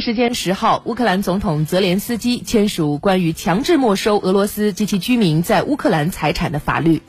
时间十号乌克兰总统泽连斯基签署关于强制没收俄罗斯及其居民在乌克兰财产的法律。